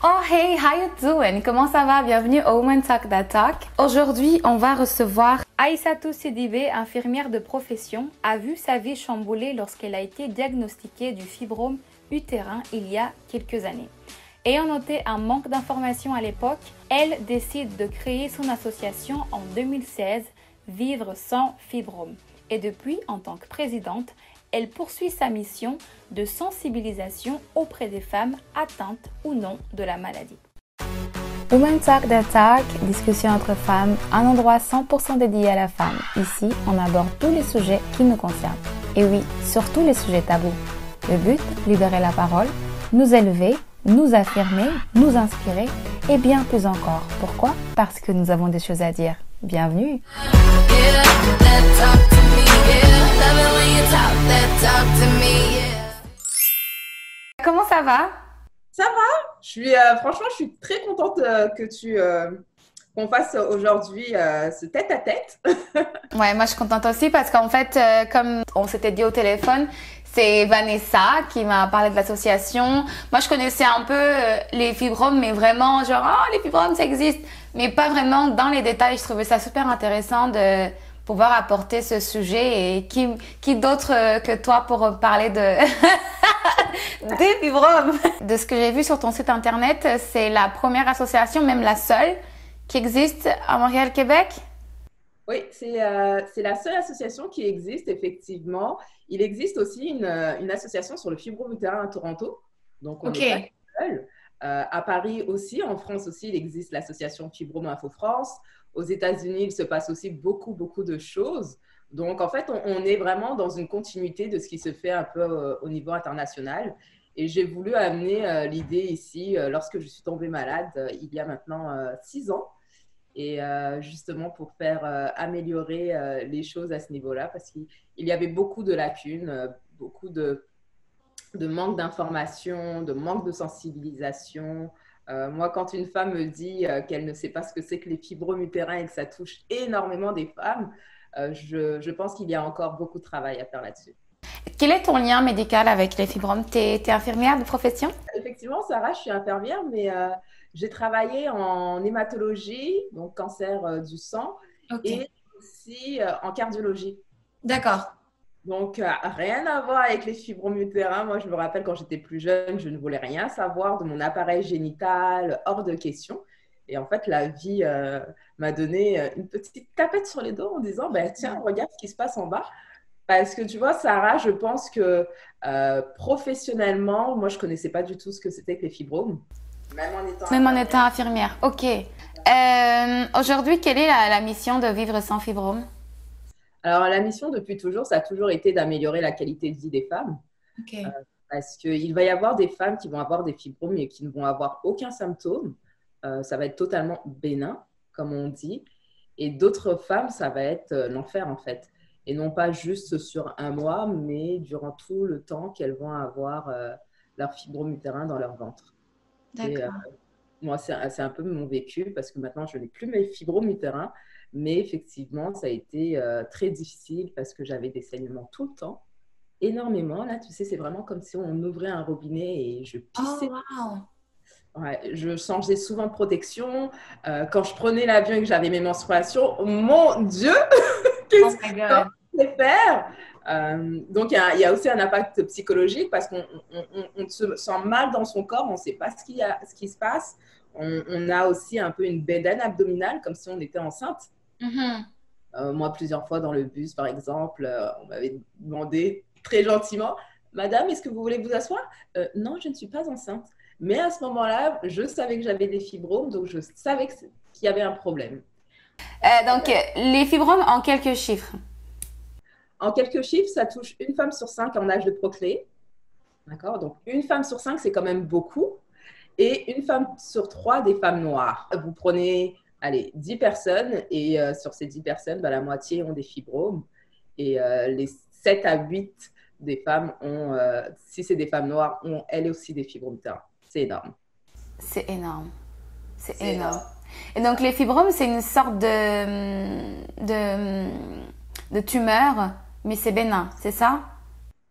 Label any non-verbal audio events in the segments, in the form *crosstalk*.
Oh hey, how you doing? Comment ça va? Bienvenue au Women Talk That Talk. Aujourd'hui, on va recevoir Aïssatou Sidibé, infirmière de profession, a vu sa vie chamboulée lorsqu'elle a été diagnostiquée du fibrome utérin il y a quelques années. Ayant noté un manque d'informations à l'époque, elle décide de créer son association en 2016, Vivre sans fibrome. Et depuis, en tant que présidente, elle poursuit sa mission de sensibilisation auprès des femmes atteintes ou non de la maladie. Women Talk That Talk, discussion entre femmes, un endroit 100% dédié à la femme. Ici, on aborde tous les sujets qui nous concernent. Et oui, surtout les sujets tabous. Le but, libérer la parole, nous élever, nous affirmer, nous inspirer et bien plus encore. Pourquoi? Parce que nous avons des choses à dire. Bienvenue Comment ça va? Ça va. Je suis, euh, franchement, je suis très contente euh, que tu euh, qu'on fasse aujourd'hui ce tête à tête. ouais, moi je suis contente aussi parce qu'en fait, comme on s'était dit au téléphone, c'est Vanessa qui m'a parlé de l'association. Moi, je connaissais un peu les fibromes, mais vraiment genre, oh, les fibromes, ça existe. Mais pas vraiment dans les détails. Je trouvais ça super intéressant de pouvoir apporter ce sujet et qui, qui d'autre euh, que toi pour parler de *laughs* des fibromes. De ce que j'ai vu sur ton site internet, c'est la première association, même la seule, qui existe à Montréal, Québec. Oui, c'est euh, la seule association qui existe, effectivement. Il existe aussi une, euh, une association sur le fibrome utérin à Toronto. Donc, on est pas seul. à Paris aussi, en France aussi, il existe l'association Fibrome Info France. Aux États-Unis, il se passe aussi beaucoup, beaucoup de choses. Donc, en fait, on, est vraiment dans une continuité de ce qui se fait un peu euh, au niveau international. Et j'ai voulu amener euh, l'idée ici euh, lorsque je suis tombée malade il y a maintenant six ans. Et justement pour faire améliorer les choses à ce niveau-là, parce qu'il y avait beaucoup de lacunes, beaucoup de, de manque d'information, de manque de sensibilisation, euh, moi, quand une femme me dit euh, qu'elle ne sait pas ce que c'est que les fibromes utérins et que ça touche énormément des femmes, euh, je, pense qu'il y a encore beaucoup de travail à faire là-dessus. Quel est ton lien médical avec les fibromes? Tu es, infirmière de profession? Effectivement, Sarah, je suis infirmière, mais j'ai travaillé en hématologie, donc cancer du sang, et aussi en cardiologie. D'accord. Donc, euh, rien à voir avec les fibromes utérins. Moi, je me rappelle quand j'étais plus jeune, je ne voulais rien savoir de mon appareil génital, hors de question. Et en fait, la vie euh, m'a donné euh, une petite tapette sur les dos en disant bah, Tiens, regarde ce qui se passe en bas. Parce que tu vois, Sarah, je pense que professionnellement, moi, je ne connaissais pas du tout ce que c'était que les fibromes. Même en étant, Même en étant infirmière. Ok. Aujourd'hui, quelle est la mission de vivre sans fibromes? Alors, la mission depuis toujours, ça a toujours été d'améliorer la qualité de vie des femmes. Euh, parce qu'il va y avoir des femmes qui vont avoir des fibromes et qui ne vont avoir aucun symptôme. Euh, ça va être totalement bénin, comme on dit. Et d'autres femmes, ça va être euh, l'enfer, en fait. Et non pas juste sur un mois, mais durant tout le temps qu'elles vont avoir leur fibrome utérin dans leur ventre. D'accord. moi, c'est un peu mon vécu parce que maintenant, je n'ai plus mes fibromes utérins. Mais effectivement, ça a été euh, très difficile parce que j'avais des saignements tout le temps, énormément. Là, tu sais, c'est vraiment comme si on ouvrait un robinet et je pissais. Oh, ouais, je changeais souvent de protection. Euh, quand je prenais l'avion et que j'avais mes menstruations, mon Dieu, *laughs* qu'est-ce oh que je faire? Euh, donc, il y, a aussi un impact psychologique parce qu'on se sent mal dans son corps, on ne sait pas ce, qui a, ce qui se passe. On, on, a aussi un peu une bédaine abdominale, comme si on était enceinte. Mm-hmm. Euh, moi, plusieurs fois dans le bus, par exemple, euh, on m'avait demandé très gentiment, Madame, est-ce que vous voulez vous asseoir? Euh, Non, je ne suis pas enceinte. Mais à ce moment-là, je savais que j'avais des fibromes, donc je savais qu'il y avait un problème. donc, les fibromes en quelques chiffres En quelques chiffres, ça touche une femme sur cinq en âge de procréer. D'accord? Donc, une femme sur cinq, c'est quand même beaucoup. Et une femme sur trois des femmes noires. Vous prenez allez, 10 personnes et euh, sur ces 10 personnes, bah, la moitié ont des fibromes et euh, les 7 à 8 des femmes ont, euh, si c'est des femmes noires, ont elles aussi des fibromes C'est énorme. C'est énorme. C'est énorme. Et donc les fibromes, c'est une sorte de, de, de tumeur, mais c'est bénin, c'est ça?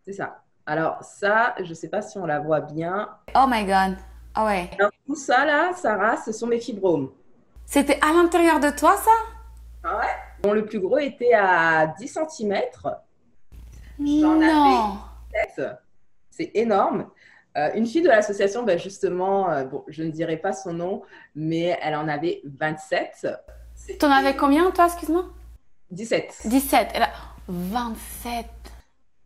C'est ça. Alors ça, je ne sais pas si on la voit bien. Oh my god. Ah ouais. Alors, tout ça là, Sarah, ce sont mes fibromes. C'était à l'intérieur de toi, ça? Ah ouais? Bon, le plus gros était à 10 cm. Non. C'est énorme. Euh, une fille de l'association, ben justement, euh, bon, je ne dirai pas son nom, mais elle en avait 27. T'en avais combien, toi, excuse-moi? 17. 17. Elle a 27.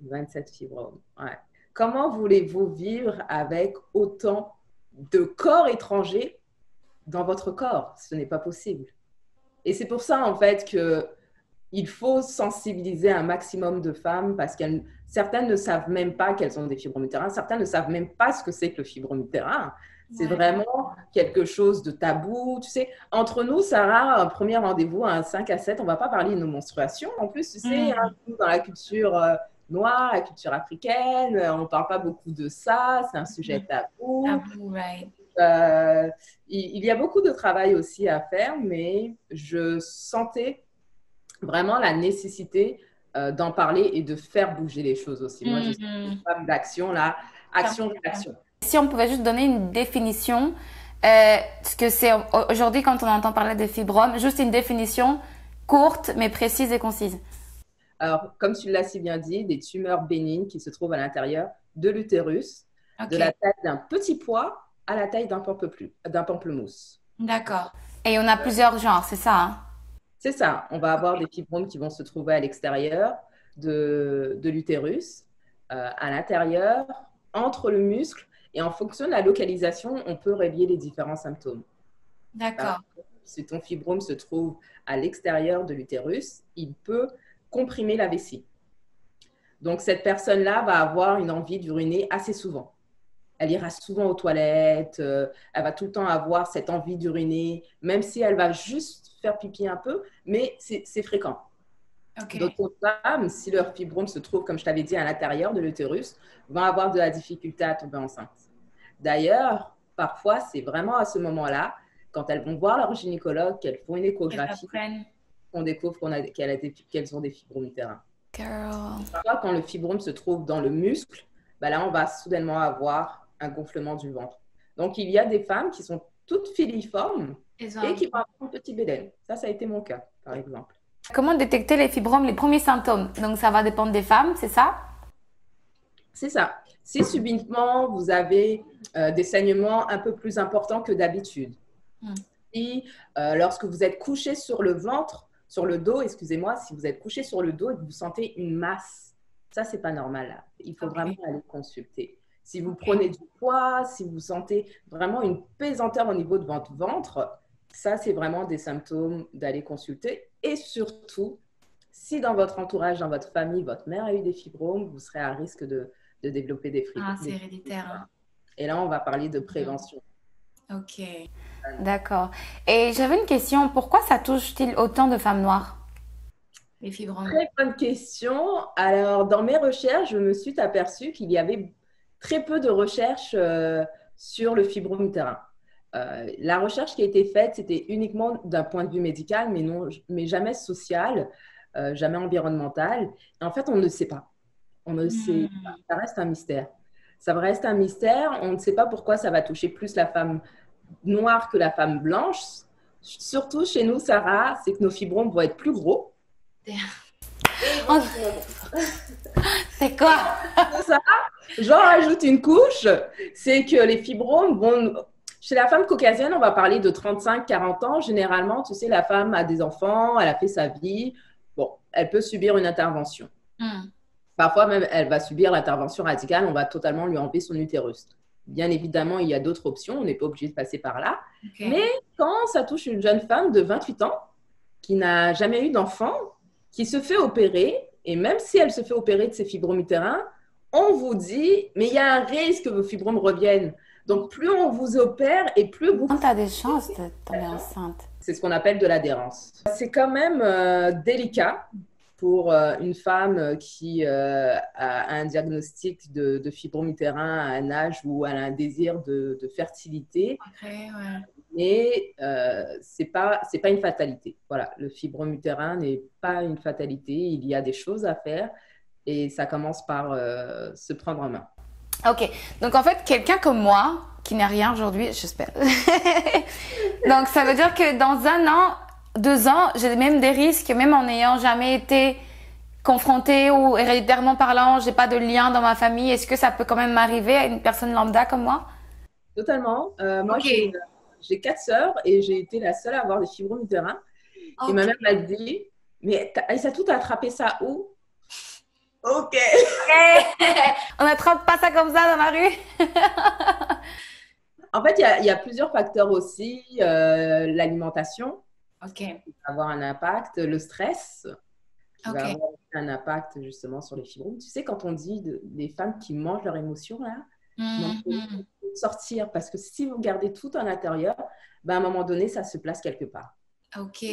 27 fibromes. Ouais. Comment voulez-vous vivre avec autant de corps étrangers dans votre corps Ce n'est pas possible. Et c'est pour ça, en fait, que il faut sensibiliser un maximum de femmes parce que certaines ne savent même pas qu'elles ont des fibromes utérins, certaines ne savent même pas ce que c'est que le fibrome utérin. C'est vraiment quelque chose de tabou. Tu sais, entre nous, Sarah, un premier rendez-vous à un 5 à 7, on va pas parler de nos menstruations. En plus, tu sais, mm. dans la culture euh, noire, la culture africaine, on ne parle pas beaucoup de ça. C'est un sujet mm. tabou. Tabou, right. Euh, il, y a beaucoup de travail aussi à faire, mais je sentais vraiment la nécessité euh, d'en parler et de faire bouger les choses aussi. Moi, je suis une mm-hmm. femme d'action, là, action, action. Si on pouvait juste donner une définition, euh, ce que c'est aujourd'hui quand on entend parler de fibromes, juste une définition courte mais précise et concise. Alors, comme tu l'as si bien dit, des tumeurs bénignes qui se trouvent à l'intérieur de l'utérus, de la taille d'un petit pois à la taille d'un pamplemousse. D'accord. Et on a plusieurs genres, c'est ça hein? C'est ça. On va avoir des fibromes qui vont se trouver à l'extérieur de, l'utérus, euh, à l'intérieur, entre le muscle. Et en fonction de la localisation, on peut régler les différents symptômes. D'accord. si ton fibrome se trouve à l'extérieur de l'utérus, il peut comprimer la vessie. Donc, cette personne-là va avoir une envie d'uriner assez souvent. Elle ira souvent aux toilettes, euh, elle va tout le temps avoir cette envie d'uriner, même si elle va juste faire pipi un peu, mais c'est fréquent. D'autres femmes, si leur fibrome se trouve, comme je t'avais dit, à l'intérieur de l'utérus, vont avoir de la difficulté à tomber enceinte. D'ailleurs, parfois, c'est vraiment à ce moment-là, quand elles vont voir leur gynécologue, qu'elles font une échographie, qu'on découvre qu'elles ont des fibromes utérins. Parfois, quand le fibrome se trouve dans le muscle, bah là, on va soudainement avoir un gonflement du ventre. Donc, il y a des femmes qui sont toutes filiformes, et qui vont avoir un petit bédel. Ça, ça a été mon cas, par exemple. Comment détecter les fibromes, les premiers symptômes? Donc, ça va dépendre des femmes, c'est ça? C'est ça. Si subitement, vous avez euh, des saignements un peu plus importants que d'habitude, hmm. si euh, lorsque vous êtes couché sur le ventre, sur le dos, excusez-moi, si vous êtes couché sur le dos et que vous sentez une masse, ça, c'est pas normal. Il faut vraiment aller consulter. Si vous prenez du poids, si vous sentez vraiment une pesanteur au niveau de votre ventre, ça, c'est vraiment des symptômes d'aller consulter. Et surtout, si dans votre entourage, dans votre famille, votre mère a eu des fibromes, vous serez à risque de, développer des fibromes. Ah, c'est héréditaire. Hein. Et là, on va parler de prévention. Ok. D'accord. Et j'avais une question. Pourquoi ça touche-t-il autant de femmes noires? Les fibromes Très bonne question. Alors, dans mes recherches, je me suis aperçue qu'il y avait très peu de recherches euh, sur le fibrome utérin. Euh, la recherche qui a été faite, c'était uniquement d'un point de vue médical, mais, non, mais jamais social, euh, jamais environnemental. en fait, on ne sait pas. On ne sait hmm. pas. Ça reste un mystère. Ça reste un mystère. On ne sait pas pourquoi ça va toucher plus la femme noire que la femme blanche. Surtout chez nous, Sarah, c'est que nos fibromes vont être plus gros. *laughs* C'est quoi? J'en rajoute une couche, c'est que les fibromes vont chez la femme caucasienne, on va parler de 35-40 ans. Généralement, tu sais, la femme a des enfants, elle a fait sa vie. Bon, elle peut subir une intervention. Hmm. Parfois même, elle va subir l'intervention radicale, on va totalement lui enlever son utérus. Bien évidemment, il y a d'autres options, on n'est pas obligé de passer par là. Mais quand ça touche une jeune femme de 28 ans qui n'a jamais eu d'enfant, qui se fait opérer, et même si elle se fait opérer de ses fibromes utérins, on vous dit, mais il y a un risque que vos fibromes reviennent. Donc, plus on vous opère et plus vous... tu as des chances de tomber enceinte. C'est ce qu'on appelle de l'adhérence. C'est quand même euh, délicat pour euh, une femme qui euh, a un diagnostic de, de fibrome utérin à un âge où elle a un désir de, fertilité. Mais ce n'est pas, pas une fatalité. Voilà, le fibrome utérin n'est pas une fatalité. Il y a des choses à faire et ça commence par se prendre en main. Ok, donc en fait, quelqu'un comme moi, qui n'est rien aujourd'hui, j'espère. *laughs* Donc, ça veut dire que dans un an, deux ans, j'ai même des risques, même en n'ayant jamais été confrontée ou héréditairement parlant, j'ai pas de lien dans ma famille. Est-ce que ça peut quand même m'arriver à une personne lambda comme moi? Totalement. Euh, moi, j'ai quatre sœurs et j'ai été la seule à avoir des fibromes utérins. Et ma mère m'a dit, mais ça tout attrapé ça où? Ok. *laughs* On n'attrape pas ça comme ça dans la rue. *laughs* en fait, il y, a plusieurs facteurs aussi. Euh, l'alimentation Ok. va avoir un impact. Le stress qui va avoir un impact justement sur les fibromes. Tu sais, quand on dit des femmes qui mangent leurs émotions, là, mm sortir parce que si vous gardez tout à l'intérieur, ben, à un moment donné, ça se place quelque part. Ok.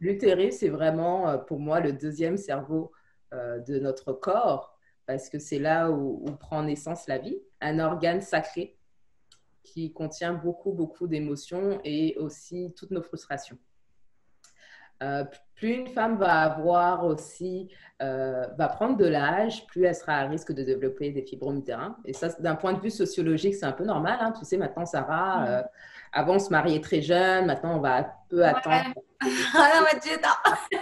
L'utérus, c'est vraiment euh, pour moi le deuxième cerveau de notre corps, parce que c'est là où, prend naissance la vie, un organe sacré qui contient beaucoup, beaucoup d'émotions et aussi toutes nos frustrations. Euh, plus une femme va avoir aussi, euh, va prendre de l'âge, plus elle sera à risque de développer des fibromes utérins. Et ça, d'un point de vue sociologique, c'est un peu normal. Hein. Tu sais, maintenant, Sarah, mm. avant, on se mariait très jeune. Maintenant, on va peu attendre. *laughs* Ah non.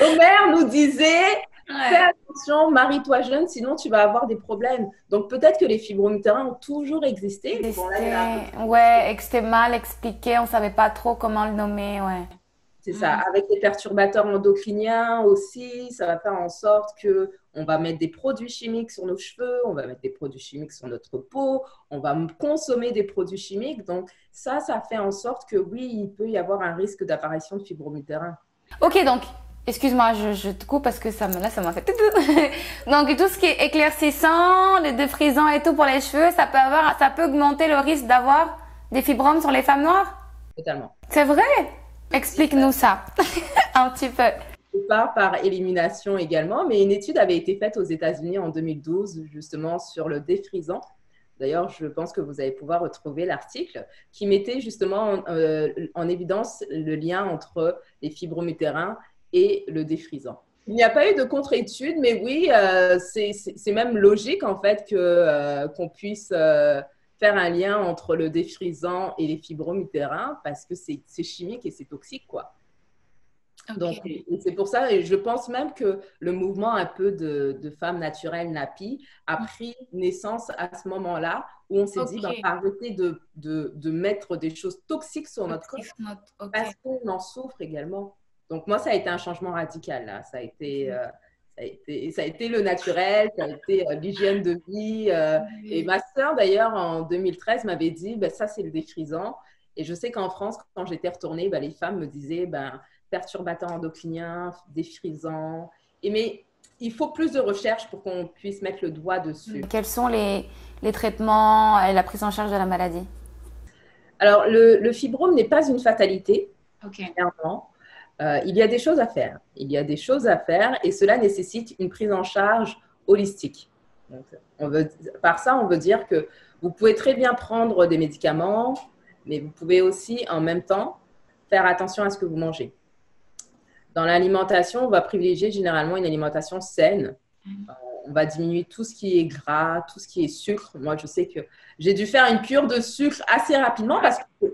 Omer nous disait Fais attention, marie-toi jeune, sinon tu vas avoir des problèmes. Donc peut-être que les fibromes utérins ont toujours existé. ouais, et que c'était mal expliqué, on ne savait pas trop comment le nommer. Ouais. C'est ça. Mm. Avec les perturbateurs endocriniens aussi, ça va faire en sorte que on va mettre des produits chimiques sur nos cheveux, on va mettre des produits chimiques sur notre peau, on va consommer des produits chimiques. Donc ça, ça fait en sorte que oui, il peut y avoir un risque d'apparition de utérins. Ok, donc Excuse-moi, je, te coupe parce que ça me, là, ça m'a fait. *laughs* Donc, tout ce qui est éclaircissant, les défrisants et tout pour les cheveux, ça peut avoir, ça peut augmenter le risque d'avoir des fibromes sur les femmes noires? Totalement. C'est vrai? Explique-nous ça *laughs* un petit peu. Je pars par élimination également, mais une étude avait été faite aux États-Unis en 2012, justement, sur le défrisant. D'ailleurs, je pense que vous allez pouvoir retrouver l'article qui mettait justement en, euh, en évidence le lien entre les fibromes utérins et le défrisant. Il n'y a pas eu de contre-étude, mais oui, euh, c'est même logique en fait euh, qu'on puisse euh, faire un lien entre le défrisant et les fibromes utérins parce que c'est chimique et c'est toxique quoi. Donc c'est pour ça et je pense même que le mouvement un peu de, de femmes naturelles NAPI a pris naissance à ce moment-là où on s'est dit ben, arrêter de, de, de, mettre des choses toxiques sur notre corps parce qu'on en souffre également. Donc, moi, ça a été un changement radical. Là. Ça, a été, euh, ça, a été, ça a été le naturel, ça a été euh, l'hygiène de vie. Euh, et ma sœur, d'ailleurs, en 2013, m'avait dit ben, ça, c'est le défrisant. Et je sais qu'en France, quand j'étais retournée, ben, les femmes me disaient ben, perturbateur endocrinien, défrisant. Et mais il faut plus de recherche pour qu'on puisse mettre le doigt dessus. Quels sont les, les traitements et la prise en charge de la maladie? Alors, le, le fibrome n'est pas une fatalité, Ok. clairement. Euh, il y a des choses à faire. Il y a des choses à faire et cela nécessite une prise en charge holistique. par ça, on veut dire que vous pouvez très bien prendre des médicaments, mais vous pouvez aussi en même temps faire attention à ce que vous mangez. Dans l'alimentation, on va privilégier généralement une alimentation saine. Mm-hmm. on va diminuer tout ce qui est gras, tout ce qui est sucre. Moi, je sais que j'ai dû faire une cure de sucre assez rapidement parce que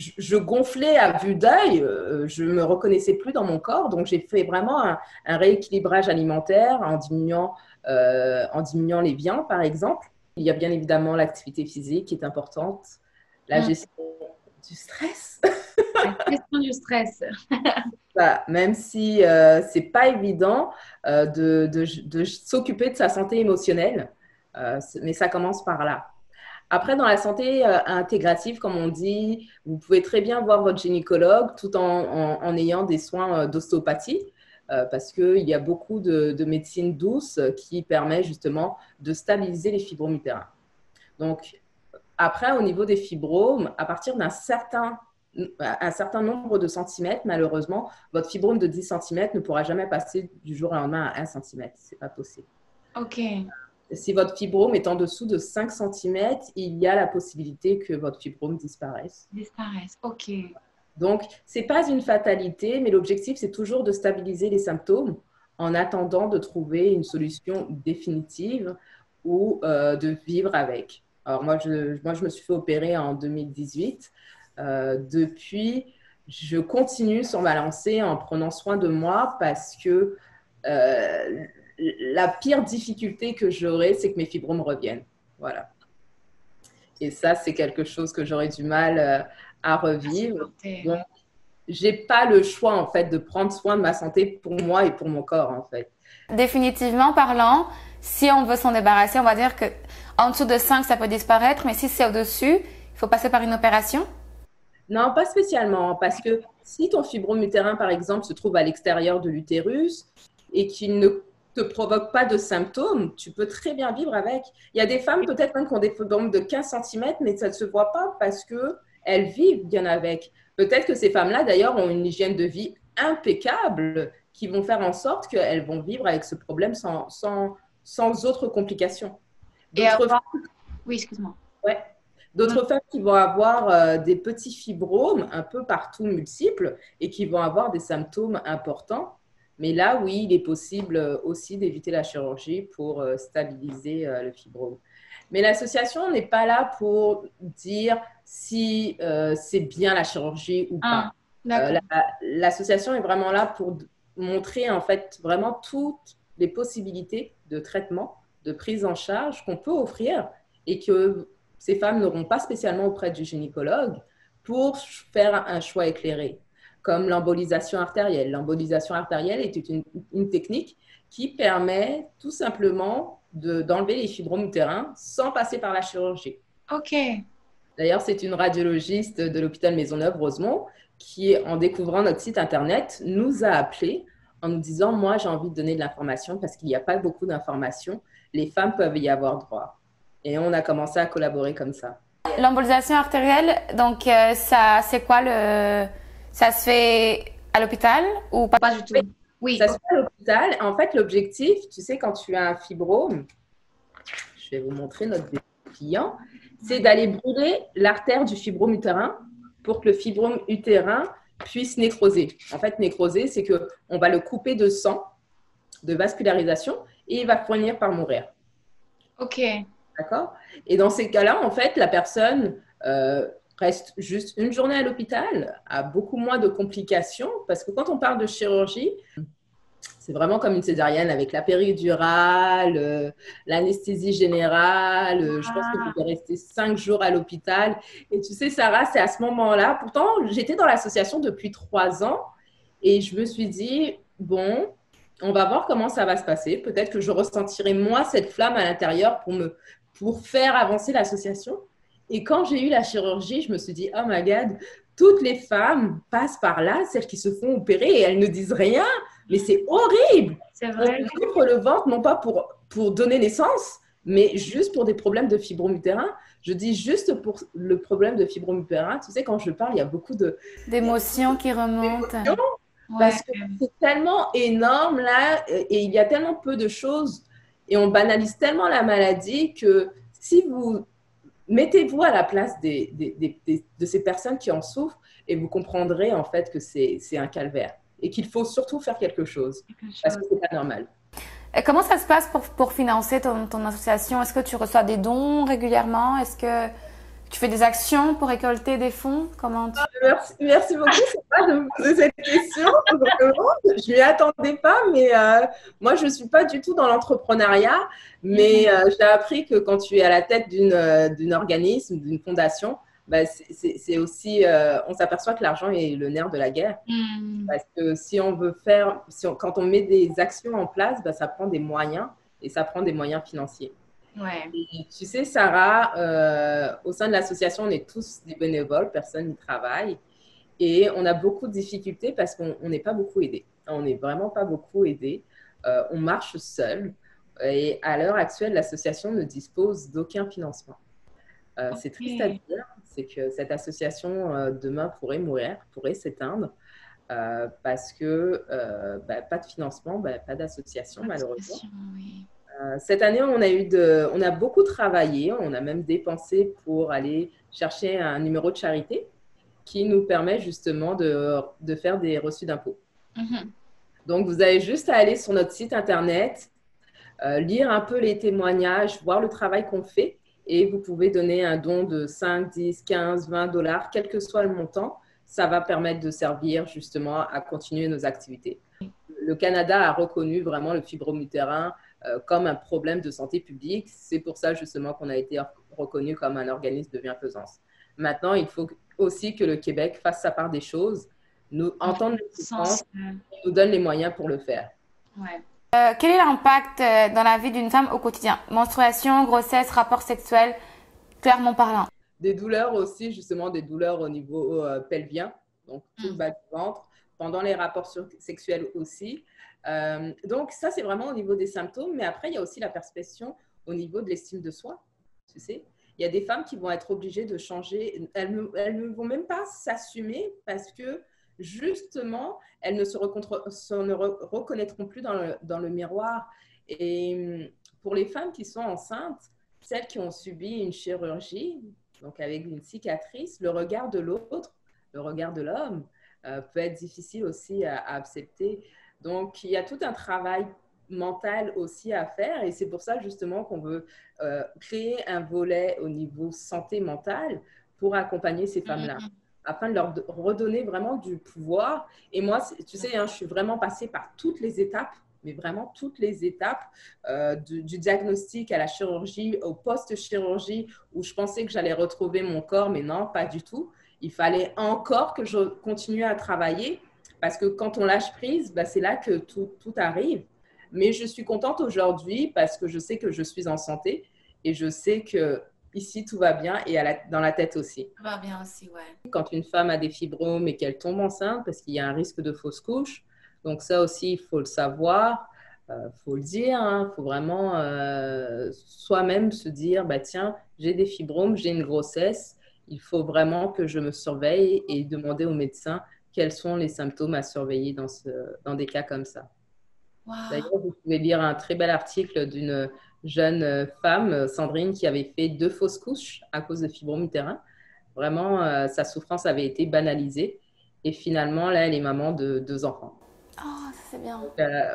je, gonflais à vue d'œil, euh, je me reconnaissais plus dans mon corps, donc j'ai fait vraiment un, rééquilibrage alimentaire en diminuant, euh, en diminuant les viandes, par exemple. Il y a bien évidemment l'activité physique qui est importante, la mm. gestion du stress. *laughs* la gestion du stress. même si euh, c'est pas évident de, de s'occuper de sa santé émotionnelle, mais ça commence par là. Après, dans la santé euh, intégrative, comme on dit, vous pouvez très bien voir votre gynécologue tout en, ayant des soins euh, d'ostéopathie. Euh, parce qu'il y a beaucoup de, médecine douce qui permet justement de stabiliser les fibromes utérins. Donc, après, au niveau des fibromes, à partir d'un certain, nombre de centimètres, malheureusement, votre fibrome de 10 cm ne pourra jamais passer du jour au lendemain à 1 cm. Ce n'est pas possible. OK si votre fibrome est en dessous de 5 cm, il y a la possibilité que votre fibrome disparaisse. Disparaisse, ok. Donc, ce n'est pas une fatalité, mais l'objectif, c'est toujours de stabiliser les symptômes en attendant de trouver une solution définitive ou euh, de vivre avec. Alors moi je, moi, je me suis fait opérer en 2018. depuis, je continue sur ma lancée en prenant soin de moi parce que la pire difficulté que j'aurai, c'est que mes fibromes reviennent. Voilà. Et ça, c'est quelque chose que j'aurais du mal euh, à revivre. Donc, j'ai pas le choix en fait de prendre soin de ma santé pour moi et pour mon corps en fait. Définitivement parlant, si on veut s'en débarrasser, on va dire que en dessous de 5, ça peut disparaître, mais si c'est au-dessus, il faut passer par une opération? Non, pas spécialement, parce que si ton fibrome utérin, par exemple, se trouve à l'extérieur de l'utérus et qu'il ne te provoque pas de symptômes, tu peux très bien vivre avec. Il y a des femmes peut-être même qui ont des fibromes de 15 cm, mais ça ne se voit pas parce qu'elles vivent bien avec. Peut-être que ces femmes-là, d'ailleurs, ont une hygiène de vie impeccable qui vont faire en sorte qu'elles vont vivre avec ce problème sans, sans, sans autres complications. D'autres femmes... Oui, excuse-moi. Ouais. D'autres femmes qui vont avoir euh, des petits fibromes un peu partout multiples et qui vont avoir des symptômes importants mais là, oui, il est possible euh, aussi d'éviter la chirurgie pour euh, stabiliser euh, le fibrome. Mais l'association n'est pas là pour dire si c'est bien la chirurgie ou pas. Ah, l'association est vraiment là pour montrer en fait vraiment toutes les possibilités de traitement, de prise en charge qu'on peut offrir et que ces femmes n'auront pas spécialement auprès du gynécologue pour faire un choix éclairé comme l'embolisation artérielle. L'embolisation artérielle est une, une, technique qui permet tout simplement d'enlever les fibromes utérins sans passer par la chirurgie. OK. D'ailleurs, c'est une radiologiste de l'hôpital Maisonneuve, Rosemont, qui, en découvrant notre site internet, nous a appelés en nous disant Moi, j'ai envie de donner de l'information parce qu'il n'y a pas beaucoup d'informations. Les femmes peuvent y avoir droit. Et on a commencé à collaborer comme ça. L'embolisation artérielle, donc, euh, ça, c'est quoi le ça se fait à l'hôpital ou pas, du tout Oui, ça se fait à l'hôpital. En fait, l'objectif, tu sais, quand tu as un fibrome, je vais vous montrer notre client, c'est d'aller brûler l'artère du fibrome utérin pour que le fibrome utérin puisse nécroser. En fait, nécroser, c'est qu'on va le couper de sang, de vascularisation, et il va finir par mourir. OK. D'accord? Et dans ces cas-là, en fait, la personne euh, reste juste une journée à l'hôpital, a beaucoup moins de complications, parce que quand on parle de chirurgie, c'est vraiment comme une césarienne avec la péridurale, euh, l'anesthésie générale. Euh, je pense que vous pouvez rester cinq jours à l'hôpital. Et tu sais, Sarah, c'est à ce moment-là. Pourtant, j'étais dans l'association depuis trois ans et je me suis dit, bon, on va voir comment ça va se passer. Peut-être que je ressentirai moins cette flamme à l'intérieur pour, me, pour faire avancer l'association. Et quand j'ai eu la chirurgie, je me suis dit, oh my God, toutes les femmes passent par là, celles qui se font opérer, et elles ne disent rien. Mais c'est horrible. C'est vrai. On ouvre le ventre, non pas pour, pour donner naissance, mais juste pour des problèmes de fibrome utérin. Je dis juste pour le problème de fibrome utérin. Tu sais, quand je parle, il y a beaucoup de... D'émotions qui remontent. Parce que c'est tellement énorme là, et il y a tellement peu de choses, et on banalise tellement la maladie que si vous mettez-vous à la place de ces personnes qui en souffrent et vous comprendrez en fait que c'est un calvaire et qu'il faut surtout faire quelque chose, parce que c'est pas normal. Et comment ça se passe pour, pour financer ton, ton association? Est-ce que tu reçois des dons régulièrement? Est-ce que tu fais des actions pour récolter des fonds? Comment merci, merci, beaucoup de me poser cette question. *laughs* je ne m'y attendais pas, mais euh, moi, je ne suis pas du tout dans l'entrepreneuriat. Mais mhm. euh, j'ai appris que quand tu es à la tête d'une euh, organisme, d'une fondation, bah, c'est aussi, on s'aperçoit que l'argent est le nerf de la guerre. Mhm. Parce que si on veut faire, si quand on met des actions en place, bah, ça prend des moyens et ça prend des moyens financiers. Ouais. tu sais, Sarah, euh, au sein de l'association, on est tous des bénévoles, personne n'y travaille. Et on a beaucoup de difficultés parce qu'on n'est pas beaucoup aidé. On n'est vraiment pas beaucoup aidé. Euh, on marche seul. Et à l'heure actuelle, l'association ne dispose d'aucun financement. Euh, c'est triste à dire, c'est que cette association demain pourrait mourir, pourrait s'éteindre. parce que bah, pas de financement, bah, pas d'association malheureusement. Oui. Euh, cette année, on a, eu de, on a beaucoup travaillé, on a même dépensé pour aller chercher un numéro de charité qui nous permet justement de, de faire des reçus d'impôts. Mm-hmm. Donc, vous avez juste à aller sur notre site internet, euh, lire un peu les témoignages, voir le travail qu'on fait et vous pouvez donner un don de 5, 10, 15, 20 dollars, quel que soit le montant. Ça va permettre de servir justement à continuer nos activités. Le Canada a reconnu vraiment le fibromutérin comme un problème de santé publique. C'est pour ça justement qu'on a été reconnu comme un organisme de bienfaisance. Maintenant, il faut aussi que le Québec fasse sa part des choses, nous entendre les nous donne les moyens pour le faire. Ouais. Euh, quel est l'impact euh, dans la vie d'une femme au quotidien? Menstruation, grossesse, rapport sexuel, clairement parlant. Des douleurs aussi, justement, des douleurs au niveau euh, pelvien, donc tout le mm. bas du ventre, pendant les rapports sexuels aussi. Donc ça, c'est vraiment au niveau des symptômes, mais après, il y a aussi la perception au niveau de l'estime de soi, tu sais. Il y a des femmes qui vont être obligées de changer, elles ne vont même pas s'assumer parce que justement, elles ne se, reconnaîtront plus dans le, miroir. Et hum, pour les femmes qui sont enceintes, celles qui ont subi une chirurgie, donc avec une cicatrice, le regard de l'autre, le regard de l'homme, euh, peut être difficile aussi à, accepter. Donc, il y a tout un travail mental aussi à faire et c'est pour ça justement qu'on veut euh, créer un volet au niveau santé mentale pour accompagner ces femmes-là. Mm-hmm afin de leur redonner vraiment du pouvoir. Et moi, tu sais, hein, je suis vraiment passée par toutes les étapes, mais vraiment toutes les étapes euh, du, diagnostic à la chirurgie, au post-chirurgie, où je pensais que j'allais retrouver mon corps, mais non, pas du tout. Il fallait encore que je continue à travailler, parce que quand on lâche prise, bah, c'est là que tout, tout arrive. Mais je suis contente aujourd'hui parce que je sais que je suis en santé et je sais que ici tout va bien et dans la tête aussi. Tout va bien aussi, ouais. Quand une femme a des fibromes et qu'elle tombe enceinte, parce qu'il y a un risque de fausse couche, donc ça aussi, il faut le savoir, il euh, faut le dire, il hein. faut vraiment euh, soi-même se dire, bah tiens, j'ai des fibromes, j'ai une grossesse, il faut vraiment que je me surveille et demander au médecin quels sont les symptômes à surveiller dans, ce, dans des cas comme ça. D'ailleurs, vous pouvez lire un très bel article d'une jeune euh, femme, euh, Sandrine, qui avait fait deux fausses couches à cause de fibromutérin. Vraiment, euh, sa souffrance avait été banalisée. Et finalement, là, elle est maman de deux enfants. Oh, c'est bien.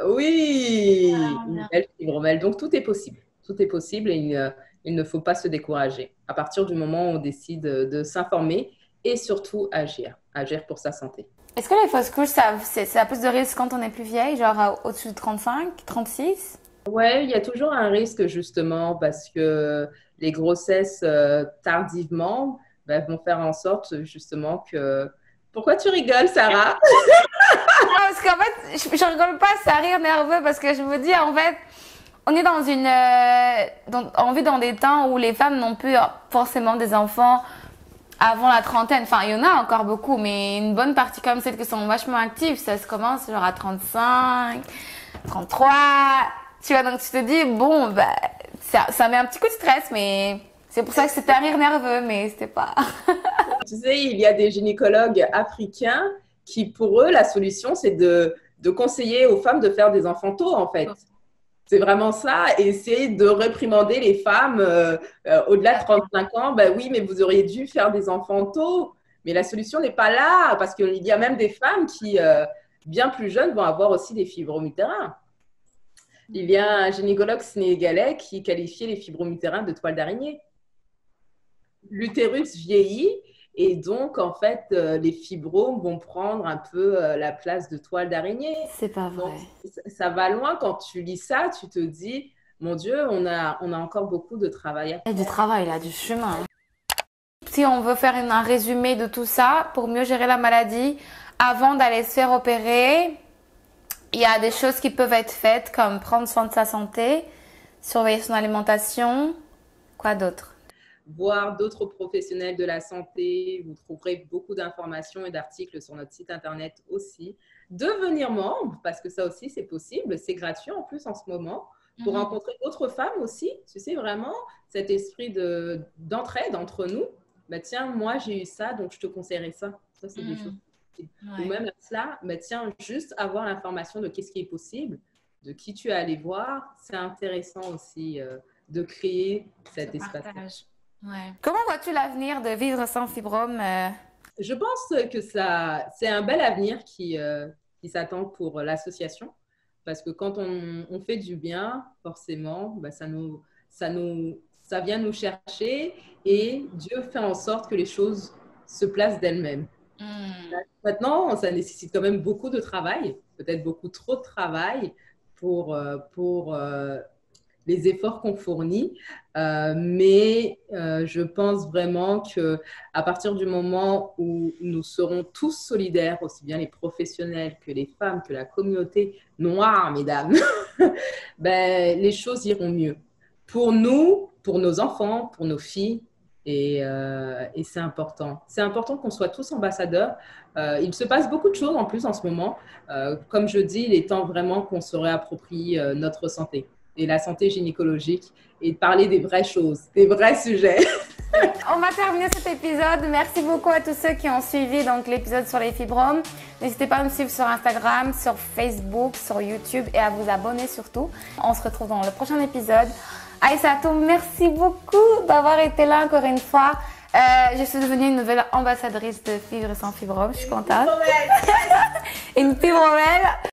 oui, une belle fibromèle. Donc, tout est possible. Tout est possible et il, ne faut pas se décourager. À partir du moment où on décide de s'informer et surtout agir. Agir pour sa santé. Est-ce que les fausses couches, ça, ça a plus de risque quand on est plus vieille, genre au-dessus de 35, 36 oui, il y a toujours un risque justement parce que les grossesses euh, tardivement ben, vont faire en sorte justement que... Pourquoi tu rigoles, Sarah? *laughs* Parce qu'en fait, je, ne rigole pas, un rire nerveux parce que je me dis, en fait, on est dans une... Euh, on vit dans des temps où les femmes n'ont plus forcément des enfants avant la trentaine. Enfin, il y en a encore beaucoup, mais une bonne partie comme celles qui sont vachement actives, ça se commence genre à 35, 33 tu vois, donc tu te dis, bon, bah, ça, ça met un petit coup de stress, mais c'est pour ça que c'était un rire nerveux, mais c'était pas. *laughs* tu sais, il y a des gynécologues africains qui, pour eux, la solution, c'est de, de conseiller aux femmes de faire des enfants tôt, en fait. C'est vraiment ça. C'est de réprimander les femmes euh, euh, au-delà de 35 ans. Ben oui, mais vous auriez dû faire des enfants tôt. Mais la solution n'est pas là, parce qu'il y a même des femmes qui, euh, bien plus jeunes, vont avoir aussi des fibromutérin. Il y a un gynécologue sénégalais qui qualifiait les fibromutérins de toile d'araignée. L'utérus vieillit et donc, en fait, euh, les fibromes vont prendre un peu euh, la place de toile d'araignée. C'est pas vrai. ça, va loin quand tu lis ça, tu te dis, mon Dieu, on a, on a encore beaucoup de travail à faire. Il y a du travail là, du chemin. Si on veut faire un résumé de tout ça pour mieux gérer la maladie, avant d'aller se faire opérer, il y a des choses qui peuvent être faites comme prendre soin de sa santé, surveiller son alimentation. Quoi d'autre? Voir d'autres professionnels de la santé. Vous trouverez beaucoup d'informations et d'articles sur notre site internet aussi. Devenir membre, parce que ça aussi c'est possible. C'est gratuit en plus en ce moment. Pour mhm. rencontrer d'autres femmes aussi. Tu sais, vraiment, cet esprit d'entraide entre nous. Bah, tiens, moi j'ai eu ça, donc je te conseillerais ça. Ça, c'est des mhm. choses ou même cela, mais tiens, juste avoir l'information de qu'est-ce qui est possible, de qui tu es allé voir, c'est intéressant aussi euh, de créer cet espace. Ouais. Comment vois-tu l'avenir de vivre sans fibrome euh? Je pense que ça, c'est un bel avenir qui, euh, qui s'attend pour l'association. Parce que quand on, on, fait du bien, forcément, bah, ça, nous, ça, nous, ça vient nous chercher et Dieu fait en sorte que les choses se placent d'elles-mêmes. Hmm. Maintenant, ça nécessite quand même beaucoup de travail, peut-être beaucoup trop de travail pour, euh, pour euh, les efforts qu'on fournit. Euh, mais je pense vraiment que à partir du moment où nous serons tous solidaires, aussi bien les professionnels que les femmes, que la communauté noire, mesdames, *laughs* ben, les choses iront mieux. Pour nous, pour nos enfants, pour nos filles, euh, et, c'est important. C'est important qu'on soit tous ambassadeurs. Euh, il se passe beaucoup de choses en plus en ce moment. Euh, comme je dis, il est temps vraiment qu'on se réapproprie notre santé et la santé gynécologique et de parler des vraies choses, des vrais sujets. *laughs* On va terminer cet épisode. Merci beaucoup à tous ceux qui ont suivi donc l'épisode sur les fibromes. N'hésitez pas à me suivre sur Instagram, sur Facebook, sur YouTube et à vous abonner surtout. On se retrouve dans le prochain épisode. Aïssatou, merci beaucoup d'avoir été là encore une fois. Euh, je suis devenue une nouvelle ambassadrice de Fibres sans Fibrome. Je suis contente. une fibromelle. *laughs*